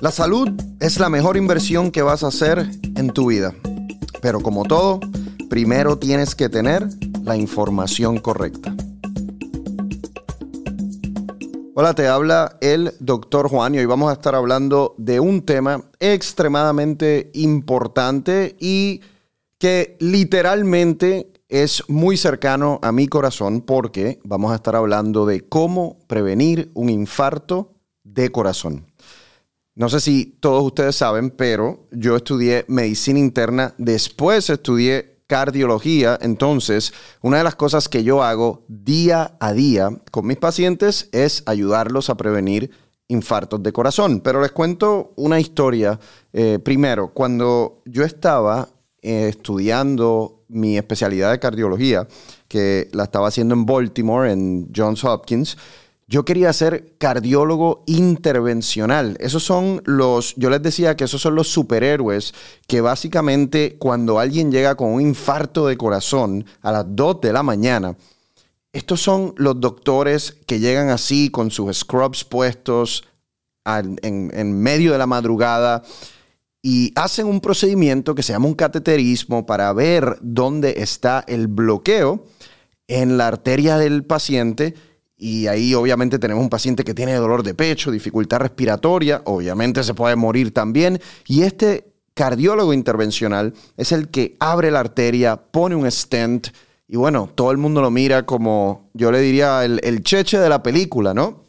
La salud es la mejor inversión que vas a hacer en tu vida. Pero como todo, primero tienes que tener la información correcta. Hola, te habla el doctor Juan y hoy vamos a estar hablando de un tema extremadamente importante y que literalmente es muy cercano a mi corazón porque vamos a estar hablando de cómo prevenir un infarto de corazón. No sé si todos ustedes saben, pero yo estudié medicina interna, después estudié cardiología, entonces una de las cosas que yo hago día a día con mis pacientes es ayudarlos a prevenir infartos de corazón. Pero les cuento una historia. Eh, primero, cuando yo estaba eh, estudiando mi especialidad de cardiología, que la estaba haciendo en Baltimore, en Johns Hopkins, yo quería ser cardiólogo intervencional. Esos son los, yo les decía que esos son los superhéroes que básicamente cuando alguien llega con un infarto de corazón a las 2 de la mañana, estos son los doctores que llegan así con sus scrubs puestos en, en medio de la madrugada y hacen un procedimiento que se llama un cateterismo para ver dónde está el bloqueo en la arteria del paciente y ahí obviamente tenemos un paciente que tiene dolor de pecho, dificultad respiratoria, obviamente se puede morir también. Y este cardiólogo intervencional es el que abre la arteria, pone un stent y bueno, todo el mundo lo mira como, yo le diría, el, el cheche de la película, ¿no?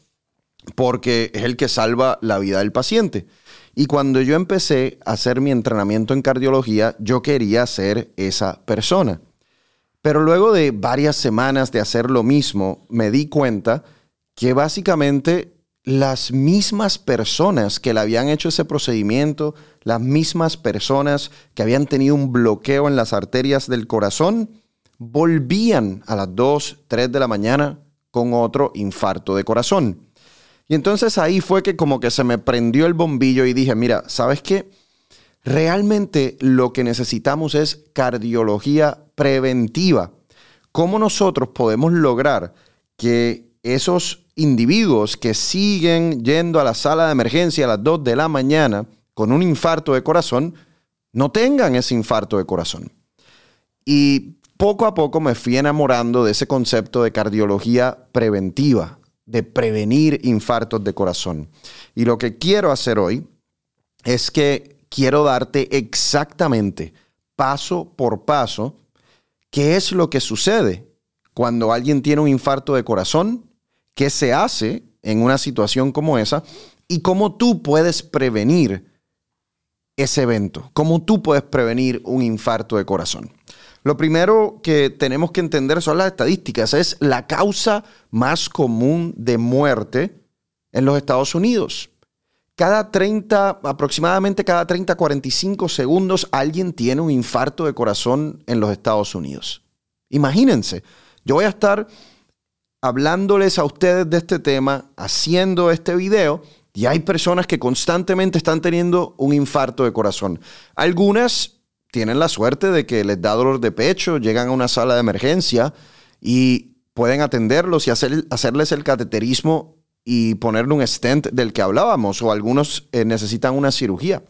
Porque es el que salva la vida del paciente. Y cuando yo empecé a hacer mi entrenamiento en cardiología, yo quería ser esa persona. Pero luego de varias semanas de hacer lo mismo, me di cuenta que básicamente las mismas personas que le habían hecho ese procedimiento, las mismas personas que habían tenido un bloqueo en las arterias del corazón, volvían a las 2, 3 de la mañana con otro infarto de corazón. Y entonces ahí fue que como que se me prendió el bombillo y dije, mira, ¿sabes qué? Realmente lo que necesitamos es cardiología preventiva. ¿Cómo nosotros podemos lograr que esos individuos que siguen yendo a la sala de emergencia a las 2 de la mañana con un infarto de corazón no tengan ese infarto de corazón? Y poco a poco me fui enamorando de ese concepto de cardiología preventiva, de prevenir infartos de corazón. Y lo que quiero hacer hoy es que quiero darte exactamente, paso por paso, qué es lo que sucede cuando alguien tiene un infarto de corazón, qué se hace en una situación como esa y cómo tú puedes prevenir ese evento, cómo tú puedes prevenir un infarto de corazón. Lo primero que tenemos que entender son las estadísticas. Es la causa más común de muerte en los Estados Unidos. Cada 30, aproximadamente cada 30, 45 segundos, alguien tiene un infarto de corazón en los Estados Unidos. Imagínense, yo voy a estar hablándoles a ustedes de este tema, haciendo este video, y hay personas que constantemente están teniendo un infarto de corazón. Algunas tienen la suerte de que les da dolor de pecho, llegan a una sala de emergencia y pueden atenderlos y hacer, hacerles el cateterismo y ponerle un stent del que hablábamos, o algunos eh, necesitan una cirugía.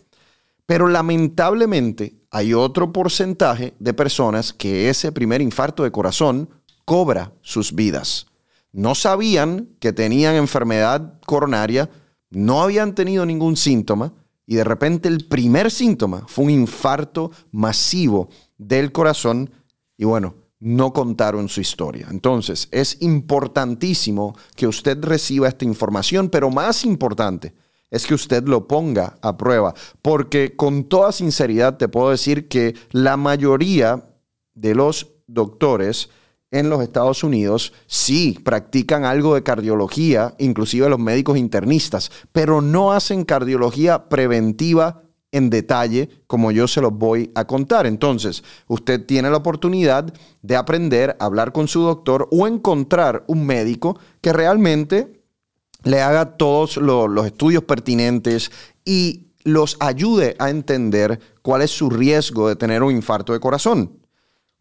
Pero lamentablemente hay otro porcentaje de personas que ese primer infarto de corazón cobra sus vidas. No sabían que tenían enfermedad coronaria, no habían tenido ningún síntoma y de repente el primer síntoma fue un infarto masivo del corazón y bueno, no contaron su historia. Entonces, es importantísimo que usted reciba esta información, pero más importante es que usted lo ponga a prueba, porque con toda sinceridad te puedo decir que la mayoría de los doctores en los Estados Unidos sí practican algo de cardiología, inclusive los médicos internistas, pero no hacen cardiología preventiva en detalle como yo se los voy a contar. Entonces, usted tiene la oportunidad de aprender a hablar con su doctor o encontrar un médico que realmente le haga todos los estudios pertinentes y los ayude a entender cuál es su riesgo de tener un infarto de corazón.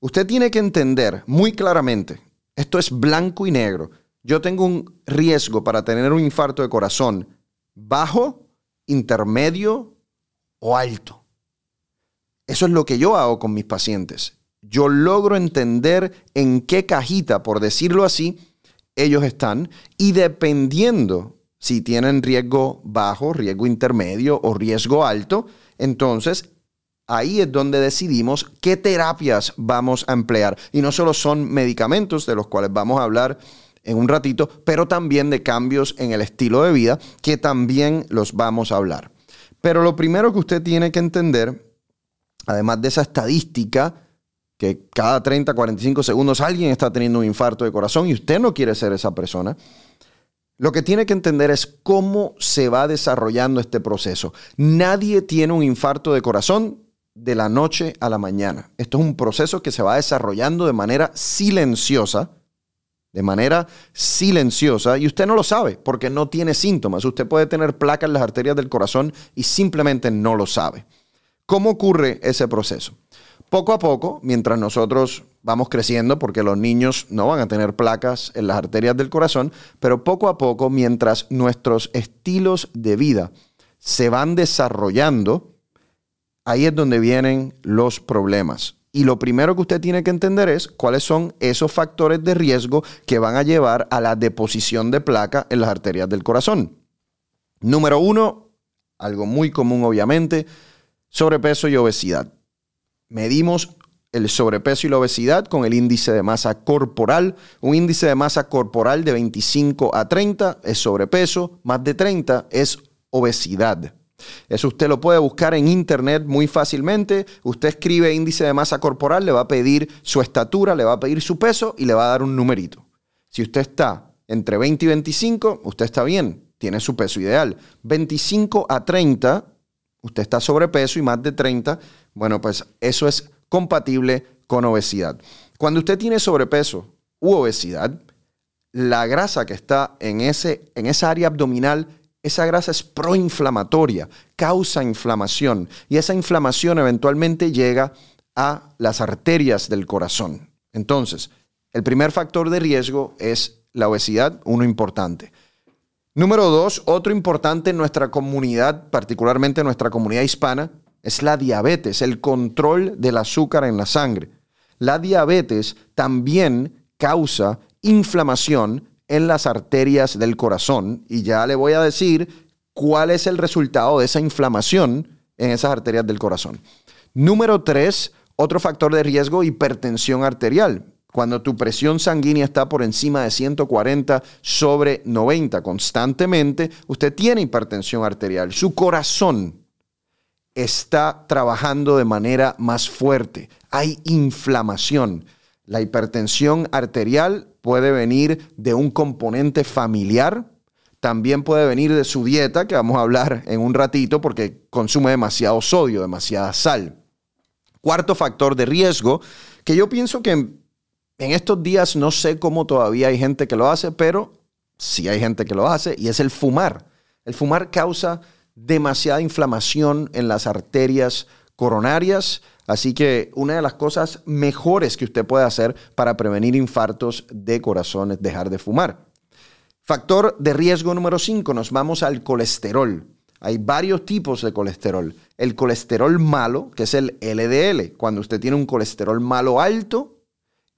Usted tiene que entender muy claramente, esto es blanco y negro, yo tengo un riesgo para tener un infarto de corazón bajo intermedio o alto. Eso es lo que yo hago con mis pacientes. Yo logro entender en qué cajita, por decirlo así, ellos están y dependiendo si tienen riesgo bajo, riesgo intermedio o riesgo alto, entonces ahí es donde decidimos qué terapias vamos a emplear. Y no solo son medicamentos, de los cuales vamos a hablar en un ratito, pero también de cambios en el estilo de vida, que también los vamos a hablar. Pero lo primero que usted tiene que entender, además de esa estadística, que cada 30, 45 segundos alguien está teniendo un infarto de corazón y usted no quiere ser esa persona, lo que tiene que entender es cómo se va desarrollando este proceso. Nadie tiene un infarto de corazón de la noche a la mañana. Esto es un proceso que se va desarrollando de manera silenciosa, de manera silenciosa, y usted no lo sabe porque no tiene síntomas. Usted puede tener placa en las arterias del corazón y simplemente no lo sabe. ¿Cómo ocurre ese proceso? Poco a poco, mientras nosotros vamos creciendo, porque los niños no van a tener placas en las arterias del corazón, pero poco a poco, mientras nuestros estilos de vida se van desarrollando, ahí es donde vienen los problemas. Y lo primero que usted tiene que entender es cuáles son esos factores de riesgo que van a llevar a la deposición de placa en las arterias del corazón. Número uno, algo muy común obviamente, sobrepeso y obesidad. Medimos el sobrepeso y la obesidad con el índice de masa corporal. Un índice de masa corporal de 25 a 30 es sobrepeso, más de 30 es obesidad. Eso usted lo puede buscar en internet muy fácilmente. Usted escribe índice de masa corporal, le va a pedir su estatura, le va a pedir su peso y le va a dar un numerito. Si usted está entre 20 y 25, usted está bien, tiene su peso ideal. 25 a 30, usted está sobrepeso y más de 30, bueno, pues eso es compatible con obesidad. Cuando usted tiene sobrepeso u obesidad, la grasa que está en, ese, en esa área abdominal esa grasa es proinflamatoria, causa inflamación y esa inflamación eventualmente llega a las arterias del corazón. Entonces, el primer factor de riesgo es la obesidad, uno importante. Número dos, otro importante en nuestra comunidad, particularmente en nuestra comunidad hispana, es la diabetes, el control del azúcar en la sangre. La diabetes también causa inflamación en las arterias del corazón y ya le voy a decir cuál es el resultado de esa inflamación en esas arterias del corazón. Número tres, otro factor de riesgo, hipertensión arterial. Cuando tu presión sanguínea está por encima de 140 sobre 90 constantemente, usted tiene hipertensión arterial. Su corazón está trabajando de manera más fuerte. Hay inflamación. La hipertensión arterial puede venir de un componente familiar, también puede venir de su dieta, que vamos a hablar en un ratito porque consume demasiado sodio, demasiada sal. Cuarto factor de riesgo, que yo pienso que en, estos días no sé cómo todavía hay gente que lo hace, pero sí hay gente que lo hace, y es el fumar. El fumar causa demasiada inflamación en las arterias coronarias, Así que una de las cosas mejores que usted puede hacer para prevenir infartos de corazón es dejar de fumar. Factor de riesgo número 5, nos vamos al colesterol. Hay varios tipos de colesterol. El colesterol malo, que es el LDL. Cuando usted tiene un colesterol malo alto,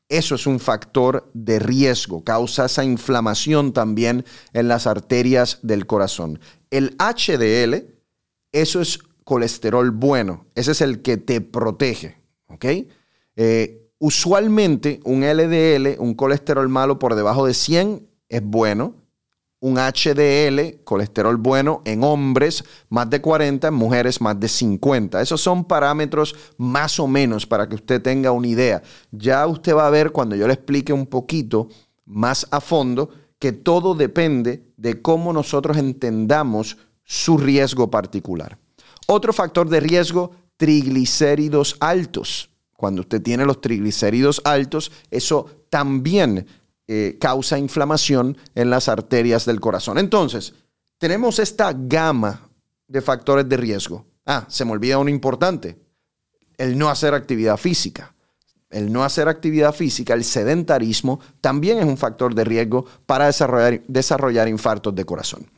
eso es un factor de riesgo, causa esa inflamación también en las arterias del corazón. El HDL, eso es colesterol bueno. Ese es el que te protege. Eh, usualmente un LDL, un colesterol malo por debajo de 100 es bueno. Un HDL, colesterol bueno en hombres más de 40, en mujeres más de 50. Esos son parámetros más o menos para que usted tenga una idea. Ya usted va a ver cuando yo le explique un poquito más a fondo que todo depende de cómo nosotros entendamos su riesgo particular. Otro factor de riesgo, triglicéridos altos. Cuando usted tiene los triglicéridos altos, eso también eh, causa inflamación en las arterias del corazón. Entonces, tenemos esta gama de factores de riesgo. Ah, se me olvida uno importante, el no hacer actividad física. El no hacer actividad física, el sedentarismo, también es un factor de riesgo para desarrollar, desarrollar infartos de corazón.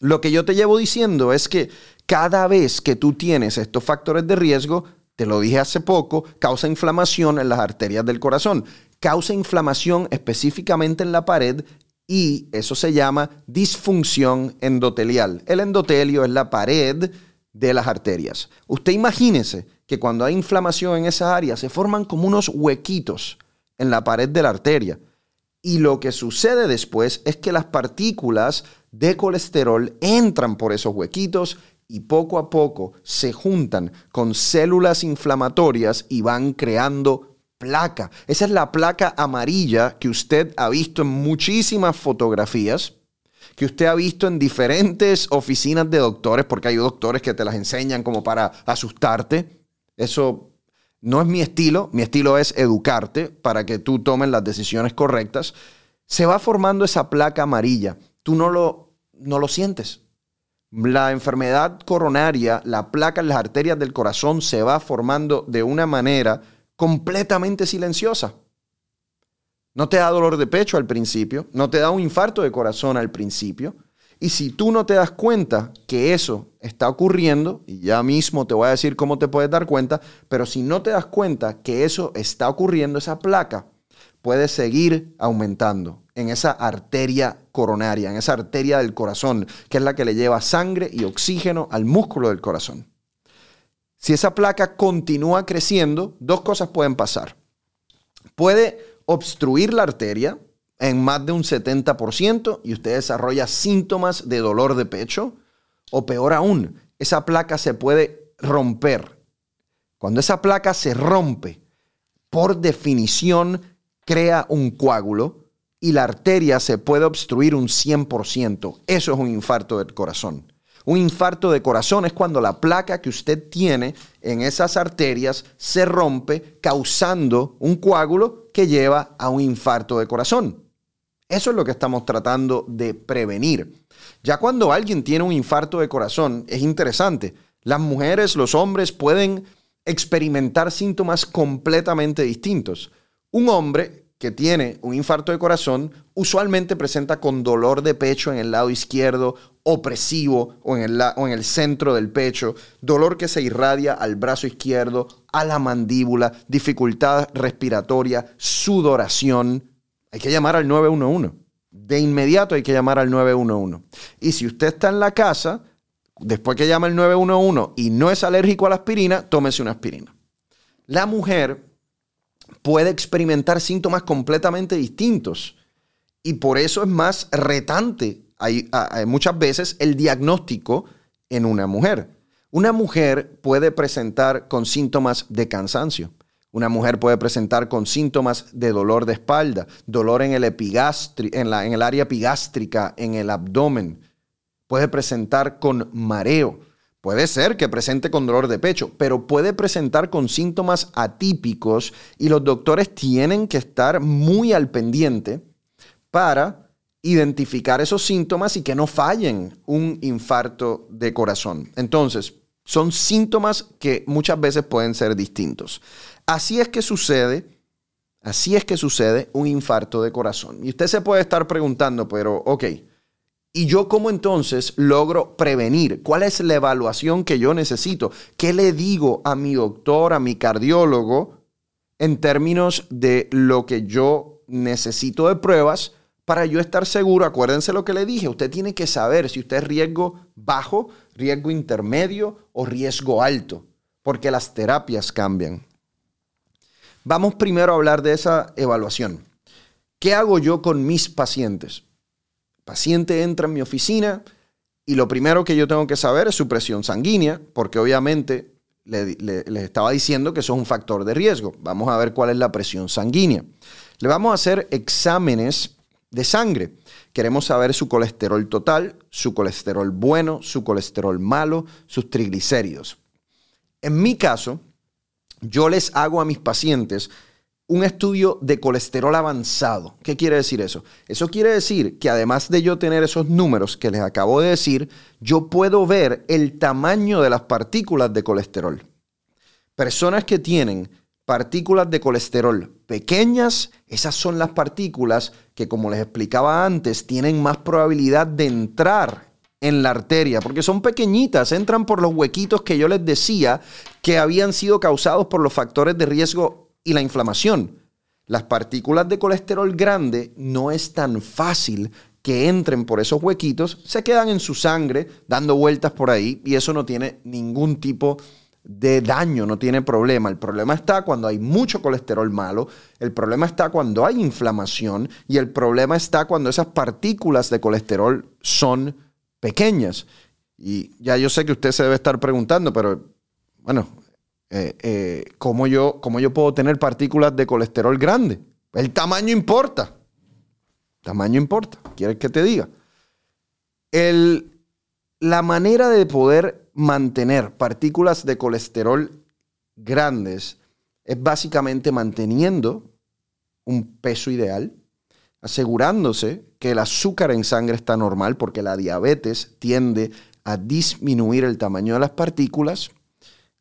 Lo que yo te llevo diciendo es que cada vez que tú tienes estos factores de riesgo, te lo dije hace poco, causa inflamación en las arterias del corazón, causa inflamación específicamente en la pared y eso se llama disfunción endotelial. El endotelio es la pared de las arterias. Usted imagínese que cuando hay inflamación en esa área se forman como unos huequitos en la pared de la arteria. Y lo que sucede después es que las partículas de colesterol entran por esos huequitos y poco a poco se juntan con células inflamatorias y van creando placa. Esa es la placa amarilla que usted ha visto en muchísimas fotografías, que usted ha visto en diferentes oficinas de doctores, porque hay doctores que te las enseñan como para asustarte. Eso no es mi estilo, mi estilo es educarte para que tú tomes las decisiones correctas. Se va formando esa placa amarilla. Tú no lo, no lo sientes. La enfermedad coronaria, la placa en las arterias del corazón se va formando de una manera completamente silenciosa. No te da dolor de pecho al principio, no te da un infarto de corazón al principio, y si tú no te das cuenta que eso está ocurriendo, y ya mismo te voy a decir cómo te puedes dar cuenta, pero si no te das cuenta que eso está ocurriendo, esa placa puede seguir aumentando en esa arteria coronaria, en esa arteria del corazón, que es la que le lleva sangre y oxígeno al músculo del corazón. Si esa placa continúa creciendo, dos cosas pueden pasar. Puede obstruir la arteria, en más de un 70% y usted desarrolla síntomas de dolor de pecho. O peor aún, esa placa se puede romper. Cuando esa placa se rompe, por definición crea un coágulo y la arteria se puede obstruir un 100%. Eso es un infarto del corazón. Un infarto de corazón es cuando la placa que usted tiene en esas arterias se rompe causando un coágulo que lleva a un infarto de corazón. Eso es lo que estamos tratando de prevenir. Ya cuando alguien tiene un infarto de corazón, es interesante. Las mujeres, los hombres pueden experimentar síntomas completamente distintos. Un hombre que tiene un infarto de corazón usualmente presenta con dolor de pecho en el lado izquierdo, opresivo o en, el, o en el centro del pecho, dolor que se irradia al brazo izquierdo, a la mandíbula, dificultad respiratoria, sudoración, hay que llamar al 911. De inmediato hay que llamar al 911. Y si usted está en la casa, después que llama el 911 y no es alérgico a la aspirina, tómese una aspirina. La mujer puede experimentar síntomas completamente distintos y por eso es más retante hay, muchas veces el diagnóstico en una mujer. Una mujer puede presentar con síntomas de cansancio una mujer puede presentar con síntomas de dolor de espalda, dolor en el, en, la, en el área epigástrica, en el abdomen. Puede presentar con mareo. Puede ser que presente con dolor de pecho, pero puede presentar con síntomas atípicos y los doctores tienen que estar muy al pendiente para identificar esos síntomas y que no fallen un infarto de corazón. Entonces, son síntomas que muchas veces pueden ser distintos. Así es que sucede, así es que sucede un infarto de corazón. Y usted se puede estar preguntando, pero, ok, ¿y yo cómo entonces logro prevenir? ¿Cuál es la evaluación que yo necesito? ¿Qué le digo a mi doctor, a mi cardiólogo, en términos de lo que yo necesito de pruebas? Para yo estar seguro, acuérdense lo que le dije, usted tiene que saber si usted es riesgo bajo, riesgo intermedio o riesgo alto, porque las terapias cambian. Vamos primero a hablar de esa evaluación. ¿Qué hago yo con mis pacientes? Paciente entra en mi oficina y lo primero que yo tengo que saber es su presión sanguínea, porque obviamente les estaba diciendo que eso es un factor de riesgo. Vamos a ver cuál es la presión sanguínea. Le vamos a hacer exámenes de sangre. Queremos saber su colesterol total, su colesterol bueno, su colesterol malo, sus triglicéridos. En mi caso, yo les hago a mis pacientes un estudio de colesterol avanzado. ¿Qué quiere decir eso? Eso quiere decir que además de yo tener esos números que les acabo de decir, yo puedo ver el tamaño de las partículas de colesterol. Personas que tienen partículas de colesterol pequeñas, esas son las partículas que, como les explicaba antes, tienen más probabilidad de entrar en la arteria, porque son pequeñitas, entran por los huequitos que yo les decía que habían sido causados por los factores de riesgo y la inflamación. Las partículas de colesterol grande no es tan fácil que entren por esos huequitos, se quedan en su sangre dando vueltas por ahí y eso no tiene ningún tipo de daño, no tiene problema. El problema está cuando hay mucho colesterol malo, el problema está cuando hay inflamación y el problema está cuando esas partículas de colesterol son pequeñas. Y ya yo sé que usted se debe estar preguntando, pero bueno, eh, eh, ¿cómo, yo, ¿cómo yo puedo tener partículas de colesterol grande? El tamaño importa. Tamaño importa. ¿Quieres que te diga? El, la manera de poder mantener partículas de colesterol grandes es básicamente manteniendo un peso ideal, asegurándose que el azúcar en sangre está normal, porque la diabetes tiende a disminuir el tamaño de las partículas,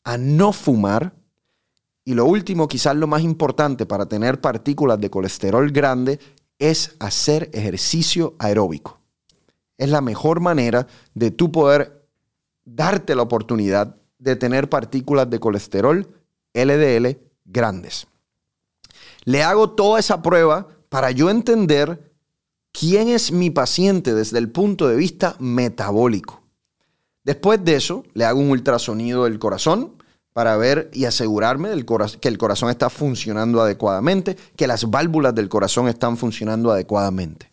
a no fumar, y lo último, quizás lo más importante para tener partículas de colesterol grande, es hacer ejercicio aeróbico. Es la mejor manera de tú poder darte la oportunidad de tener partículas de colesterol LDL grandes. Le hago toda esa prueba para yo entender quién es mi paciente desde el punto de vista metabólico. Después de eso, le hago un ultrasonido del corazón para ver y asegurarme del que el corazón está funcionando adecuadamente, que las válvulas del corazón están funcionando adecuadamente.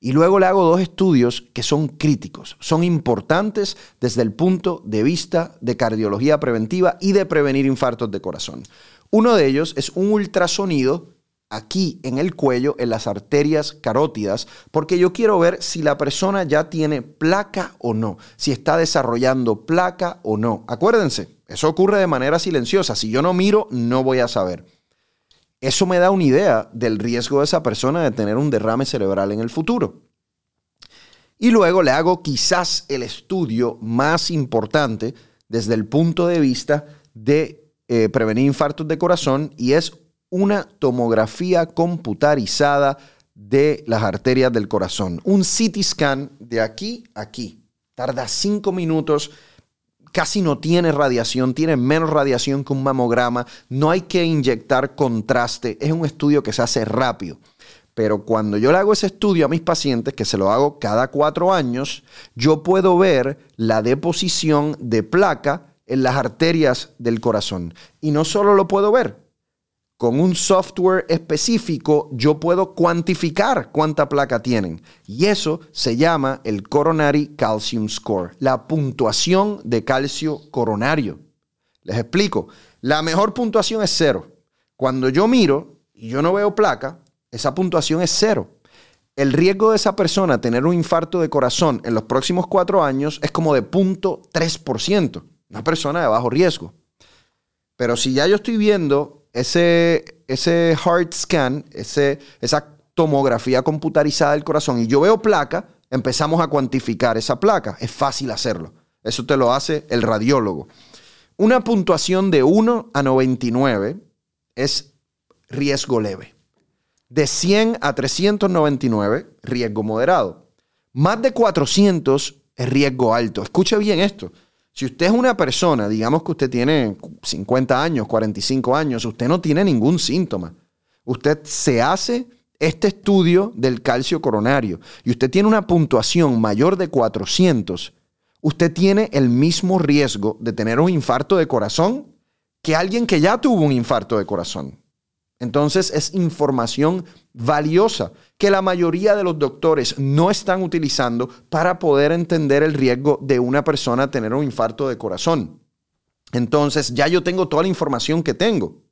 Y luego le hago dos estudios que son críticos, son importantes desde el punto de vista de cardiología preventiva y de prevenir infartos de corazón. Uno de ellos es un ultrasonido aquí en el cuello, en las arterias carótidas, porque yo quiero ver si la persona ya tiene placa o no, si está desarrollando placa o no. Acuérdense, eso ocurre de manera silenciosa. Si yo no miro, no voy a saber. Eso me da una idea del riesgo de esa persona de tener un derrame cerebral en el futuro. Y luego le hago quizás el estudio más importante desde el punto de vista de eh, prevenir infartos de corazón y es una tomografía computarizada de las arterias del corazón. Un CT scan de aquí a aquí. Tarda cinco minutos, casi no tiene radiación, tiene menos radiación que un mamograma, no hay que inyectar contraste, es un estudio que se hace rápido. Pero cuando yo le hago ese estudio a mis pacientes, que se lo hago cada cuatro años, yo puedo ver la deposición de placa en las arterias del corazón. Y no solo lo puedo ver, con un software específico yo puedo cuantificar cuánta placa tienen. Y eso se llama el Coronary Calcium Score, la puntuación de calcio coronario. Les explico, la mejor puntuación es cero. Cuando yo miro y yo no veo placa, esa puntuación es cero. El riesgo de esa persona tener un infarto de corazón en los próximos cuatro años es como de 0.3%. Una persona de bajo riesgo. Pero si ya yo estoy viendo ese, ese heart scan, ese, esa tomografía computarizada del corazón y yo veo placa, empezamos a cuantificar esa placa. Es fácil hacerlo. Eso te lo hace el radiólogo. Una puntuación de 1 a 99 es riesgo leve. De 100 a 399, riesgo moderado. Más de 400 es riesgo alto. Escuche bien esto. Si usted es una persona, digamos que usted tiene 50 años, 45 años, usted no tiene ningún síntoma. Usted se hace este estudio del calcio coronario y usted tiene una puntuación mayor de 400, usted tiene el mismo riesgo de tener un infarto de corazón que alguien que ya tuvo un infarto de corazón. Entonces es información valiosa que la mayoría de los doctores no están utilizando para poder entender el riesgo de una persona tener un infarto de corazón. Entonces ya yo tengo toda la información que tengo.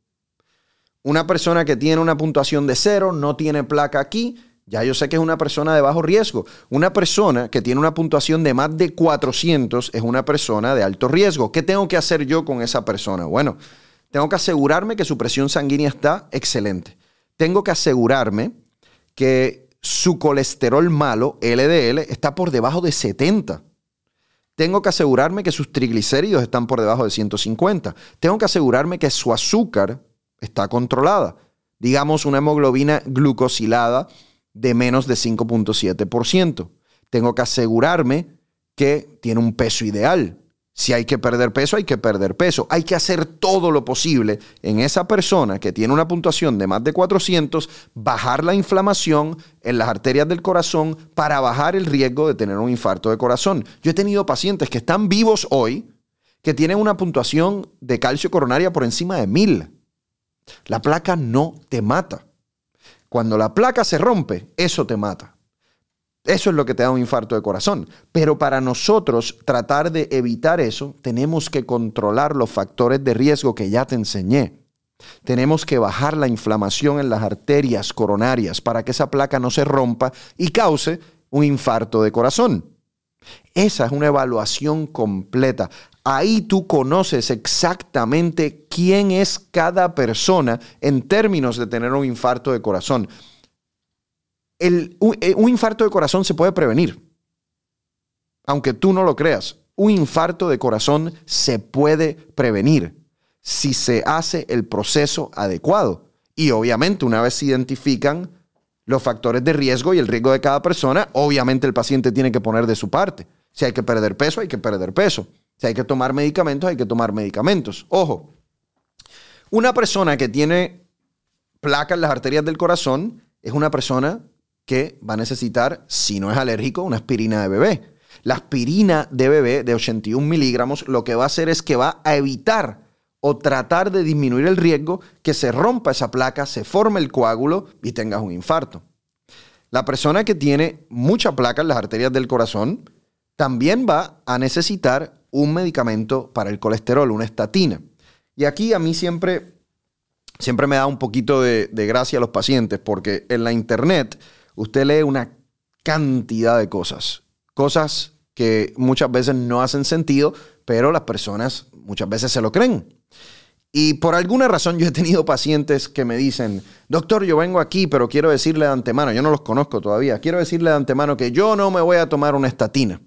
Una persona que tiene una puntuación de cero, no tiene placa aquí, ya yo sé que es una persona de bajo riesgo. Una persona que tiene una puntuación de más de 400 es una persona de alto riesgo. ¿Qué tengo que hacer yo con esa persona? Bueno, tengo que asegurarme que su presión sanguínea está excelente. Tengo que asegurarme que su colesterol malo, LDL, está por debajo de 70. Tengo que asegurarme que sus triglicéridos están por debajo de 150. Tengo que asegurarme que su azúcar está controlada. Digamos una hemoglobina glucosilada de menos de 5.7%. Tengo que asegurarme que tiene un peso ideal. Si hay que perder peso, hay que perder peso. Hay que hacer todo lo posible en esa persona que tiene una puntuación de más de 400, bajar la inflamación en las arterias del corazón para bajar el riesgo de tener un infarto de corazón. Yo he tenido pacientes que están vivos hoy, que tienen una puntuación de calcio coronaria por encima de 1000. La placa no te mata. Cuando la placa se rompe, eso te mata. Eso es lo que te da un infarto de corazón. Pero para nosotros tratar de evitar eso, tenemos que controlar los factores de riesgo que ya te enseñé. Tenemos que bajar la inflamación en las arterias coronarias para que esa placa no se rompa y cause un infarto de corazón. Esa es una evaluación completa. Ahí tú conoces exactamente quién es cada persona en términos de tener un infarto de corazón. Eh, un, infarto de corazón se puede prevenir. Aunque tú no lo creas, un infarto de corazón se puede prevenir si se hace el proceso adecuado. Y obviamente una vez se identifican los factores de riesgo y el riesgo de cada persona, obviamente el paciente tiene que poner de su parte. Si hay que perder peso, hay que perder peso. Si hay que tomar medicamentos, hay que tomar medicamentos. Ojo, una persona que tiene placa en las arterias del corazón es una persona que va a necesitar, si no es alérgico, una aspirina de bebé. La aspirina de bebé de 81 miligramos lo que va a hacer es que va a evitar o tratar de disminuir el riesgo que se rompa esa placa, se forme el coágulo y tengas un infarto. La persona que tiene mucha placa en las arterias del corazón también va a necesitar un medicamento para el colesterol, una estatina. Y aquí a mí siempre, siempre me da un poquito de, de gracia a los pacientes porque en la internet usted lee una cantidad de cosas, cosas que muchas veces no hacen sentido, pero las personas muchas veces se lo creen. Y por alguna razón yo he tenido pacientes que me dicen, doctor, yo vengo aquí, pero quiero decirle de antemano, yo no los conozco todavía, quiero decirle de antemano que yo no me voy a tomar una estatina.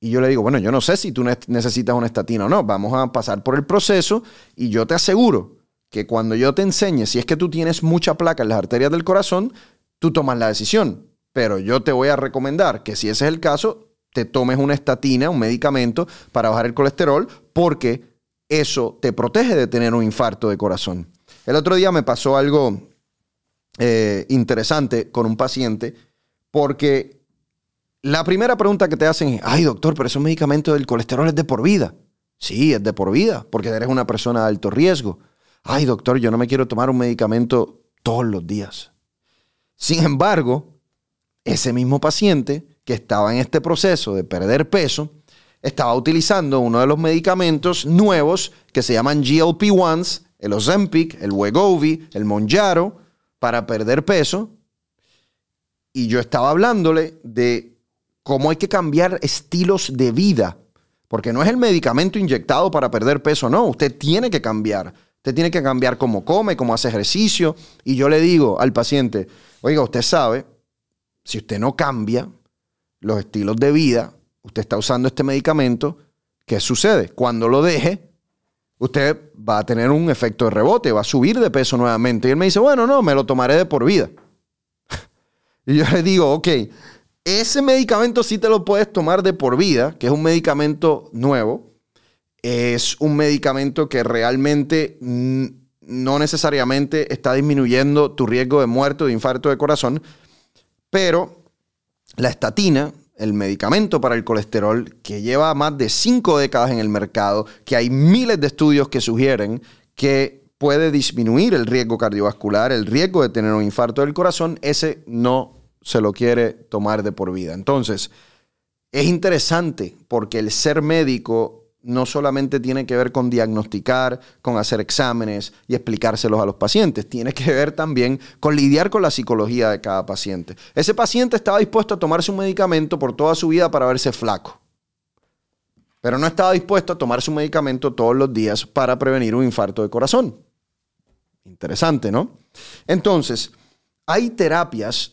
Y yo le digo, bueno, yo no sé si tú necesitas una estatina o no, vamos a pasar por el proceso y yo te aseguro que cuando yo te enseñe, si es que tú tienes mucha placa en las arterias del corazón, tú tomas la decisión. Pero yo te voy a recomendar que si ese es el caso, te tomes una estatina, un medicamento para bajar el colesterol, porque eso te protege de tener un infarto de corazón. El otro día me pasó algo eh, interesante con un paciente, porque la primera pregunta que te hacen es, ay doctor, pero ese medicamento del colesterol es de por vida. Sí, es de por vida, porque eres una persona de alto riesgo. Ay doctor, yo no me quiero tomar un medicamento todos los días. Sin embargo, ese mismo paciente que estaba en este proceso de perder peso, estaba utilizando uno de los medicamentos nuevos que se llaman GLP-1s, el Ozempic, el Wegovy, el Monjaro, para perder peso. Y yo estaba hablándole de cómo hay que cambiar estilos de vida, porque no es el medicamento inyectado para perder peso, no, usted tiene que cambiar. Usted tiene que cambiar cómo come, cómo hace ejercicio. Y yo le digo al paciente, oiga, usted sabe, si usted no cambia los estilos de vida, usted está usando este medicamento, ¿qué sucede? Cuando lo deje, usted va a tener un efecto de rebote, va a subir de peso nuevamente. Y él me dice, bueno, no, me lo tomaré de por vida. y yo le digo, ok, ese medicamento sí te lo puedes tomar de por vida, que es un medicamento nuevo, es un medicamento que realmente no necesariamente está disminuyendo tu riesgo de muerte o de infarto de corazón, pero la estatina, el medicamento para el colesterol, que lleva más de cinco décadas en el mercado, que hay miles de estudios que sugieren que puede disminuir el riesgo cardiovascular, el riesgo de tener un infarto del corazón, ese no se lo quiere tomar de por vida. Entonces, es interesante porque el ser médico no solamente tiene que ver con diagnosticar, con hacer exámenes y explicárselos a los pacientes, tiene que ver también con lidiar con la psicología de cada paciente. Ese paciente estaba dispuesto a tomarse un medicamento por toda su vida para verse flaco, pero no estaba dispuesto a tomarse un medicamento todos los días para prevenir un infarto de corazón. Interesante, ¿no? Entonces, hay terapias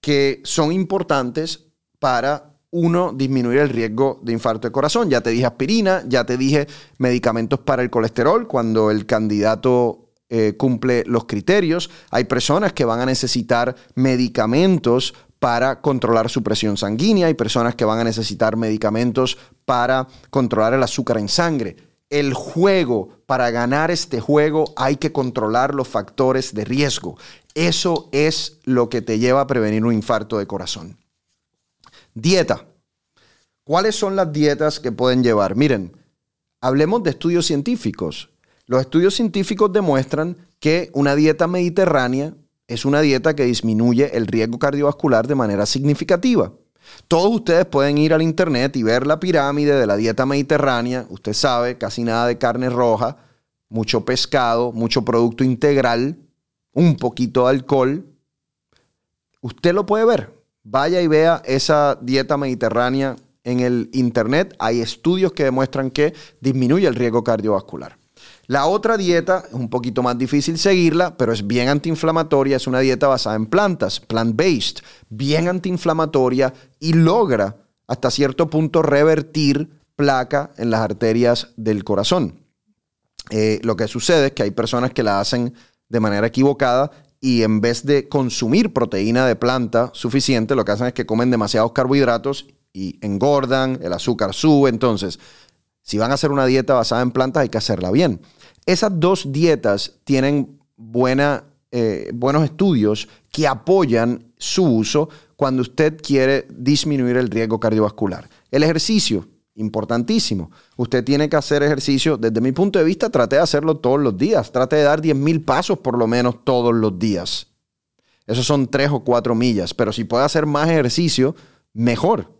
que son importantes para uno, disminuir el riesgo de infarto de corazón. Ya te dije aspirina, ya te dije medicamentos para el colesterol cuando el candidato eh, cumple los criterios. Hay personas que van a necesitar medicamentos para controlar su presión sanguínea. Hay personas que van a necesitar medicamentos para controlar el azúcar en sangre. El juego, para ganar este juego hay que controlar los factores de riesgo. Eso es lo que te lleva a prevenir un infarto de corazón. Dieta. ¿Cuáles son las dietas que pueden llevar? Miren, hablemos de estudios científicos. Los estudios científicos demuestran que una dieta mediterránea es una dieta que disminuye el riesgo cardiovascular de manera significativa. Todos ustedes pueden ir al internet y ver la pirámide de la dieta mediterránea. Usted sabe, casi nada de carne roja, mucho pescado, mucho producto integral, un poquito de alcohol. Usted lo puede ver. Vaya y vea esa dieta mediterránea en el Internet hay estudios que demuestran que disminuye el riesgo cardiovascular. La otra dieta es un poquito más difícil seguirla, pero es bien antiinflamatoria. Es una dieta basada en plantas, plant-based, bien antiinflamatoria y logra hasta cierto punto revertir placa en las arterias del corazón. Eh, lo que sucede es que hay personas que la hacen de manera equivocada y en vez de consumir proteína de planta suficiente, lo que hacen es que comen demasiados carbohidratos y engordan, el azúcar sube. Entonces, si van a hacer una dieta basada en plantas, hay que hacerla bien. Esas dos dietas tienen buena, eh, buenos estudios que apoyan su uso cuando usted quiere disminuir el riesgo cardiovascular. El ejercicio, importantísimo. Usted tiene que hacer ejercicio. Desde mi punto de vista, trate de hacerlo todos los días. Trate de dar 10.000 pasos por lo menos todos los días. Esos son 3 o 4 millas. Pero si puede hacer más ejercicio, mejor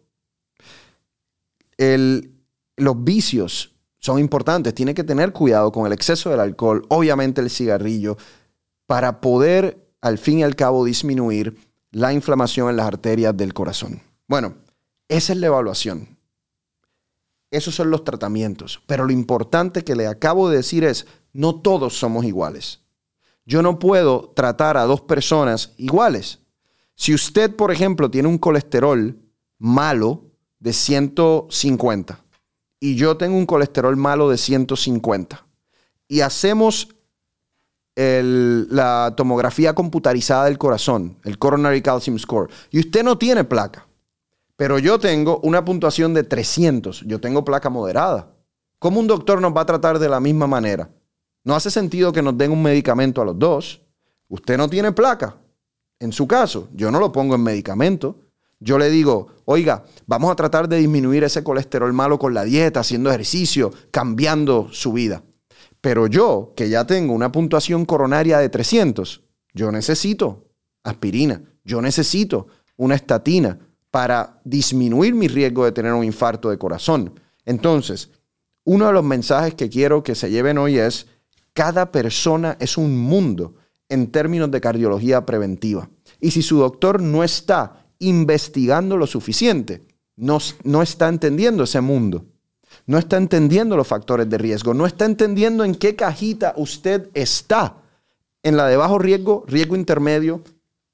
los vicios son importantes. Tiene que tener cuidado con el exceso del alcohol, obviamente el cigarrillo, para poder al fin y al cabo disminuir la inflamación en las arterias del corazón. Bueno, esa es la evaluación. Esos son los tratamientos. Pero lo importante que le acabo de decir es, no todos somos iguales. Yo no puedo tratar a dos personas iguales. Si usted, por ejemplo, tiene un colesterol malo, de 150 y yo tengo un colesterol malo de 150 y hacemos la tomografía computarizada del corazón, el Coronary Calcium Score, y usted no tiene placa, pero yo tengo una puntuación de 300, yo tengo placa moderada. ¿Cómo un doctor nos va a tratar de la misma manera? No hace sentido que nos den un medicamento a los dos. Usted no tiene placa. En su caso, yo no lo pongo en medicamento. Yo le digo, oiga, vamos a tratar de disminuir ese colesterol malo con la dieta, haciendo ejercicio, cambiando su vida. Pero yo, que ya tengo una puntuación coronaria de 300, yo necesito aspirina, yo necesito una estatina para disminuir mi riesgo de tener un infarto de corazón. Entonces, uno de los mensajes que quiero que se lleven hoy es, cada persona es un mundo en términos de cardiología preventiva. Y si su doctor no está investigando lo suficiente. No, no está entendiendo ese mundo. No está entendiendo los factores de riesgo. No está entendiendo en qué cajita usted está. En la de bajo riesgo, riesgo intermedio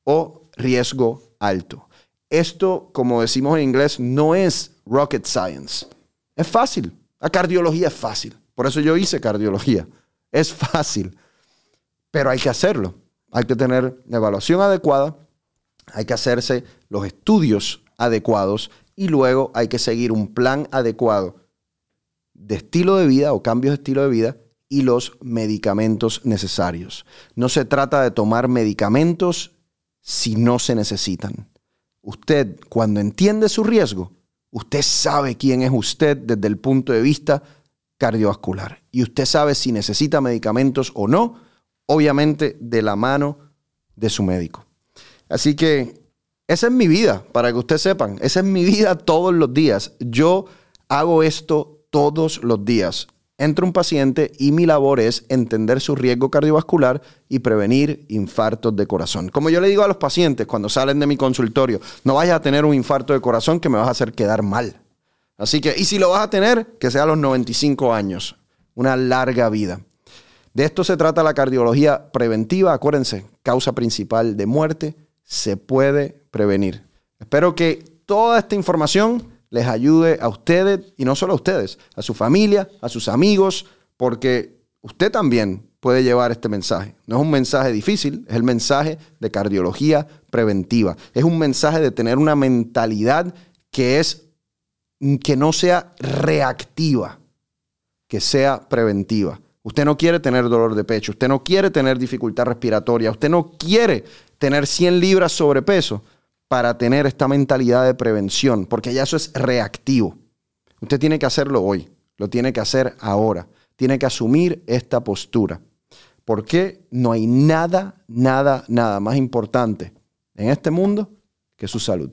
o riesgo alto. Esto, como decimos en inglés, no es rocket science. Es fácil. La cardiología es fácil. Por eso yo hice cardiología. Es fácil. Pero hay que hacerlo. Hay que tener la evaluación adecuada hay que hacerse los estudios adecuados y luego hay que seguir un plan adecuado de estilo de vida o cambios de estilo de vida y los medicamentos necesarios. No se trata de tomar medicamentos si no se necesitan. Usted, cuando entiende su riesgo, usted sabe quién es usted desde el punto de vista cardiovascular. Y usted sabe si necesita medicamentos o no, obviamente de la mano de su médico. Así que esa es mi vida, para que ustedes sepan. Esa es mi vida todos los días. Yo hago esto todos los días. Entra un paciente y mi labor es entender su riesgo cardiovascular y prevenir infartos de corazón. Como yo le digo a los pacientes cuando salen de mi consultorio, no vayas a tener un infarto de corazón que me vas a hacer quedar mal. Así que, y si lo vas a tener, que sea a los 95 años. Una larga vida. De esto se trata la cardiología preventiva. Acuérdense, causa principal de muerte, se puede prevenir. Espero que toda esta información les ayude a ustedes y no solo a ustedes, a su familia, a sus amigos, porque usted también puede llevar este mensaje. No es un mensaje difícil, es el mensaje de cardiología preventiva. Es un mensaje de tener una mentalidad que es que no sea reactiva, que sea preventiva. Usted no quiere tener dolor de pecho, usted no quiere tener dificultad respiratoria, usted no quiere tener 100 libras sobrepeso para tener esta mentalidad de prevención, porque ya eso es reactivo. Usted tiene que hacerlo hoy, lo tiene que hacer ahora, tiene que asumir esta postura. Porque no hay nada, nada, nada más importante en este mundo que su salud.